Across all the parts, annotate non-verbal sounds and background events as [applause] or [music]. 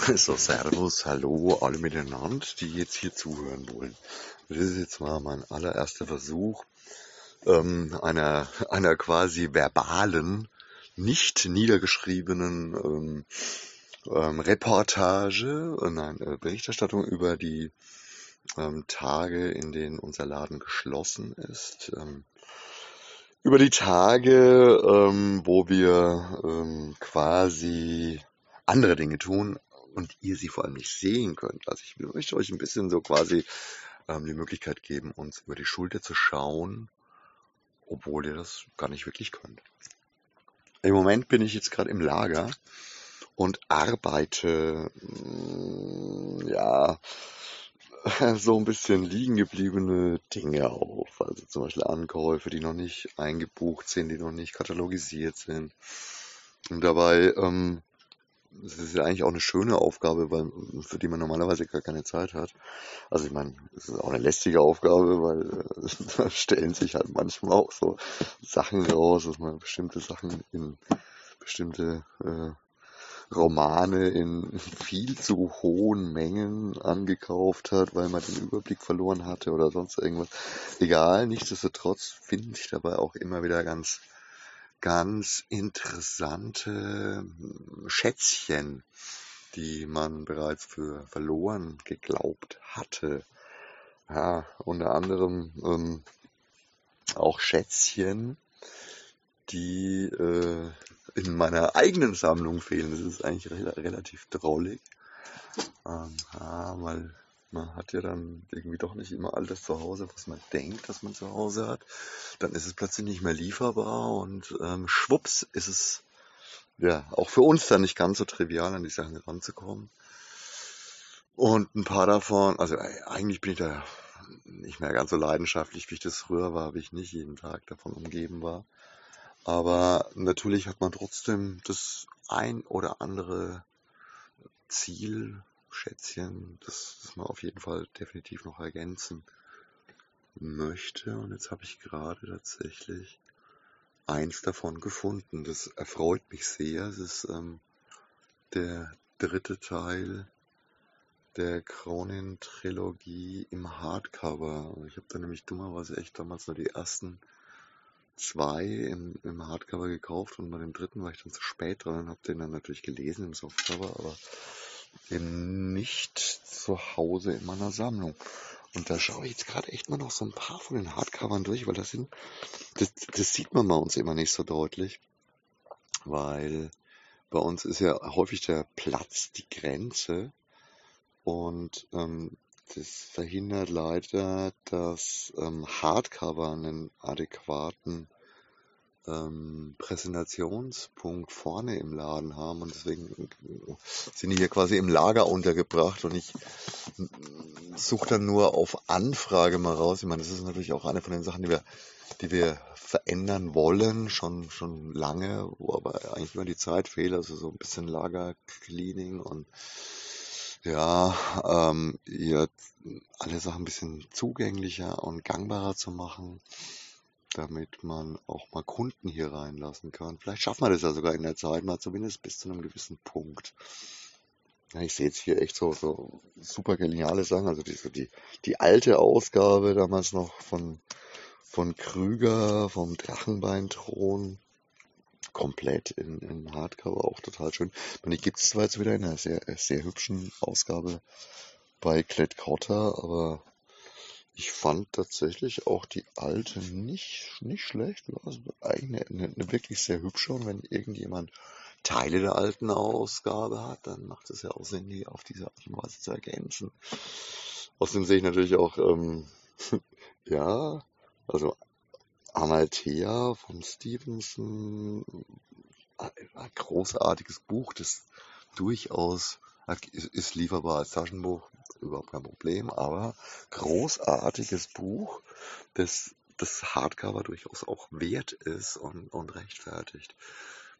So, Servus, Hallo, alle miteinander, die jetzt hier zuhören wollen. Das ist jetzt mal mein allererster Versuch ähm, einer, einer quasi verbalen, nicht niedergeschriebenen ähm, ähm, Reportage, äh, nein, äh, Berichterstattung über die ähm, Tage, in denen unser Laden geschlossen ist. Ähm, über die Tage, ähm, wo wir ähm, quasi andere Dinge tun, und ihr sie vor allem nicht sehen könnt. Also ich möchte euch ein bisschen so quasi ähm, die Möglichkeit geben, uns über die Schulter zu schauen, obwohl ihr das gar nicht wirklich könnt. Im Moment bin ich jetzt gerade im Lager und arbeite, mm, ja, [laughs] so ein bisschen liegen gebliebene Dinge auf. Also zum Beispiel Ankäufe, die noch nicht eingebucht sind, die noch nicht katalogisiert sind. Und dabei ähm, das ist ja eigentlich auch eine schöne Aufgabe, weil, für die man normalerweise gar keine Zeit hat. Also ich meine, es ist auch eine lästige Aufgabe, weil äh, [laughs] da stellen sich halt manchmal auch so Sachen raus, dass man bestimmte Sachen in bestimmte äh, Romane in viel zu hohen Mengen angekauft hat, weil man den Überblick verloren hatte oder sonst irgendwas. Egal, nichtsdestotrotz finde ich dabei auch immer wieder ganz ganz interessante hm, Schätzchen, die man bereits für verloren geglaubt hatte. Ja, unter anderem ähm, auch Schätzchen, die äh, in meiner eigenen Sammlung fehlen. Das ist eigentlich re relativ drollig. Ähm, ja, weil man hat ja dann irgendwie doch nicht immer alles zu Hause, was man denkt, dass man zu Hause hat. Dann ist es plötzlich nicht mehr lieferbar und ähm, schwupps ist es ja auch für uns dann nicht ganz so trivial, an die Sachen ranzukommen. Und ein paar davon, also äh, eigentlich bin ich da nicht mehr ganz so leidenschaftlich, wie ich das früher war, wie ich nicht jeden Tag davon umgeben war. Aber natürlich hat man trotzdem das ein oder andere Ziel, Schätzchen, das, das man auf jeden Fall definitiv noch ergänzen möchte. Und jetzt habe ich gerade tatsächlich eins davon gefunden. Das erfreut mich sehr. Es ist ähm, der dritte Teil der Cronin-Trilogie im Hardcover. Ich habe da nämlich dummerweise echt damals nur die ersten zwei im, im Hardcover gekauft und bei dem dritten war ich dann zu spät dran und habe den dann natürlich gelesen im Softcover, aber eben nicht zu Hause in meiner Sammlung. Und da schaue ich jetzt gerade echt mal noch so ein paar von den Hardcovern durch, weil das sind, das, das sieht man bei uns immer nicht so deutlich, weil bei uns ist ja häufig der Platz die Grenze und ähm, das verhindert leider, dass ähm, Hardcover einen adäquaten ähm, Präsentationspunkt vorne im Laden haben und deswegen sind die hier quasi im Lager untergebracht und ich suche dann nur auf Anfrage mal raus. Ich meine, das ist natürlich auch eine von den Sachen, die wir, die wir verändern wollen, schon, schon lange, wo aber eigentlich immer die Zeit fehlt, also so ein bisschen Lagercleaning und ja, ähm, hier alle Sachen ein bisschen zugänglicher und gangbarer zu machen damit man auch mal Kunden hier reinlassen kann. Vielleicht schaffen wir das ja sogar in der Zeit mal zumindest bis zu einem gewissen Punkt. Ja, ich sehe jetzt hier echt so, so super geniale Sachen. Also die, die, die alte Ausgabe damals noch von, von Krüger, vom Drachenbeinthron. Komplett in, in Hardcover, auch total schön. Und die gibt es zwar jetzt wieder in einer sehr, sehr hübschen Ausgabe bei Klett Cotter, aber ich fand tatsächlich auch die alte nicht, nicht schlecht. Also eigentlich eine, eine wirklich sehr hübsche. Und wenn irgendjemand Teile der alten Ausgabe hat, dann macht es ja auch Sinn, die auf diese Art und Weise zu ergänzen. Außerdem sehe ich natürlich auch, ähm, [laughs] ja, also Amalthea von Stevenson, ein großartiges Buch, das durchaus ist lieferbar als Taschenbuch, überhaupt kein Problem, aber großartiges Buch, das das Hardcover durchaus auch wert ist und, und rechtfertigt.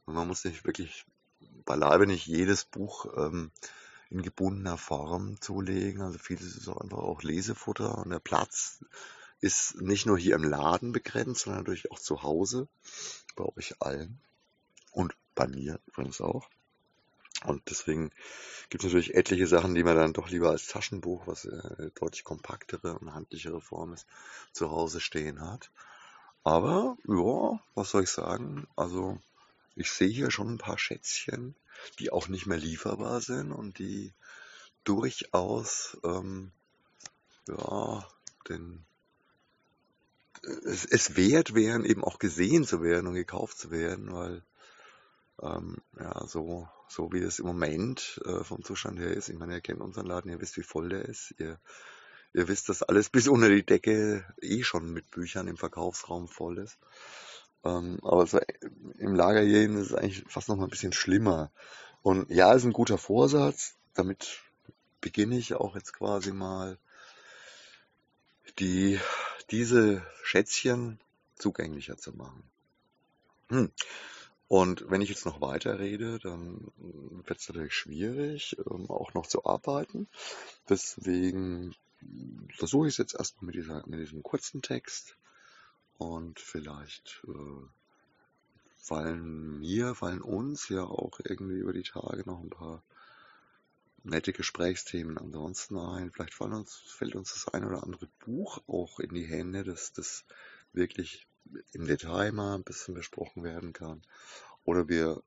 Und man muss nicht wirklich beileibe nicht jedes Buch ähm, in gebundener Form zulegen. Also vieles ist auch einfach auch Lesefutter und der Platz ist nicht nur hier im Laden begrenzt, sondern natürlich auch zu Hause, bei euch allen und bei mir übrigens auch. Und deswegen gibt es natürlich etliche Sachen, die man dann doch lieber als Taschenbuch, was äh, deutlich kompaktere und handlichere Form ist, zu Hause stehen hat. Aber, ja, was soll ich sagen? Also, ich sehe hier schon ein paar Schätzchen, die auch nicht mehr lieferbar sind und die durchaus, ähm, ja, den, es, es wert wären, eben auch gesehen zu werden und gekauft zu werden, weil ähm, ja, so, so wie das im Moment äh, vom Zustand her ist. Ich meine, ihr kennt unseren Laden, ihr wisst, wie voll der ist. Ihr, ihr wisst, dass alles [laughs] bis unter die Decke eh schon mit Büchern im Verkaufsraum voll ist. Ähm, aber so im Lager hier ist es eigentlich fast noch mal ein bisschen schlimmer. Und ja, ist ein guter Vorsatz. Damit beginne ich auch jetzt quasi mal die, diese Schätzchen zugänglicher zu machen. Hm. Und wenn ich jetzt noch weiter rede, dann wird es natürlich schwierig, ähm, auch noch zu arbeiten. Deswegen versuche ich es jetzt erstmal mit, dieser, mit diesem kurzen Text. Und vielleicht äh, fallen mir, fallen uns ja auch irgendwie über die Tage noch ein paar nette Gesprächsthemen ansonsten ein. Vielleicht uns, fällt uns das ein oder andere Buch auch in die Hände, das, das wirklich im Detail mal ein bisschen besprochen werden kann. Oder wir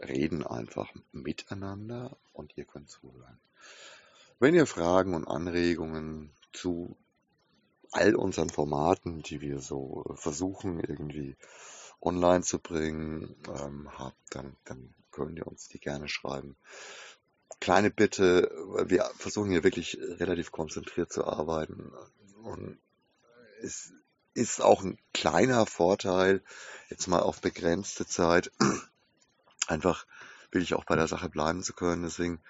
reden einfach miteinander und ihr könnt zuhören. Wenn ihr Fragen und Anregungen zu all unseren Formaten, die wir so versuchen irgendwie online zu bringen, ähm, habt, dann, dann könnt ihr uns die gerne schreiben. Kleine Bitte, weil wir versuchen hier wirklich relativ konzentriert zu arbeiten und es ist auch ein kleiner Vorteil, jetzt mal auf begrenzte Zeit, [clears throat] einfach will ich auch bei der Sache bleiben zu können. Deswegen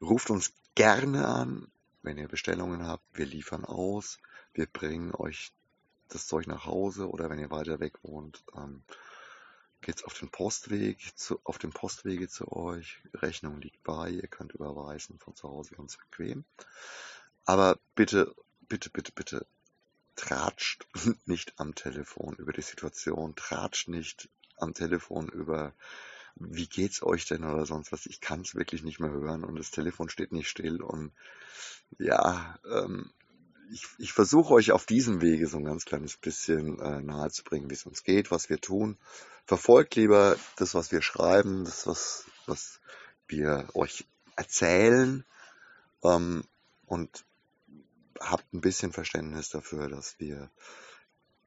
ruft uns gerne an, wenn ihr Bestellungen habt. Wir liefern aus. Wir bringen euch das Zeug nach Hause oder wenn ihr weiter weg wohnt, ähm, geht's auf den Postweg zu, auf den Postwege zu euch. Rechnung liegt bei, ihr könnt überweisen von zu Hause ganz bequem. Aber bitte, bitte, bitte, bitte tratscht [laughs] nicht am Telefon über die Situation, tratscht nicht am Telefon über wie geht's euch denn oder sonst was. Ich kann es wirklich nicht mehr hören und das Telefon steht nicht still und ja, ähm, ich, ich versuche euch auf diesem Wege so ein ganz kleines bisschen äh, nahe zu bringen, wie es uns geht, was wir tun. Verfolgt lieber das, was wir schreiben, das, was, was wir euch erzählen ähm, und habt ein bisschen Verständnis dafür, dass wir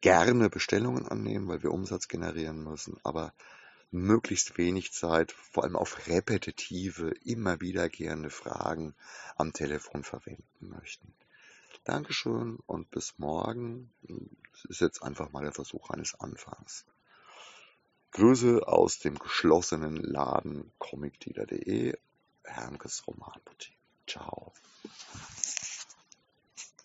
gerne Bestellungen annehmen, weil wir Umsatz generieren müssen, aber möglichst wenig Zeit, vor allem auf repetitive, immer wiederkehrende Fragen am Telefon verwenden möchten. Dankeschön und bis morgen. Es ist jetzt einfach mal der Versuch eines Anfangs. Grüße aus dem geschlossenen Laden comicdealer.de, Hermkes Romanboutique. Ciao.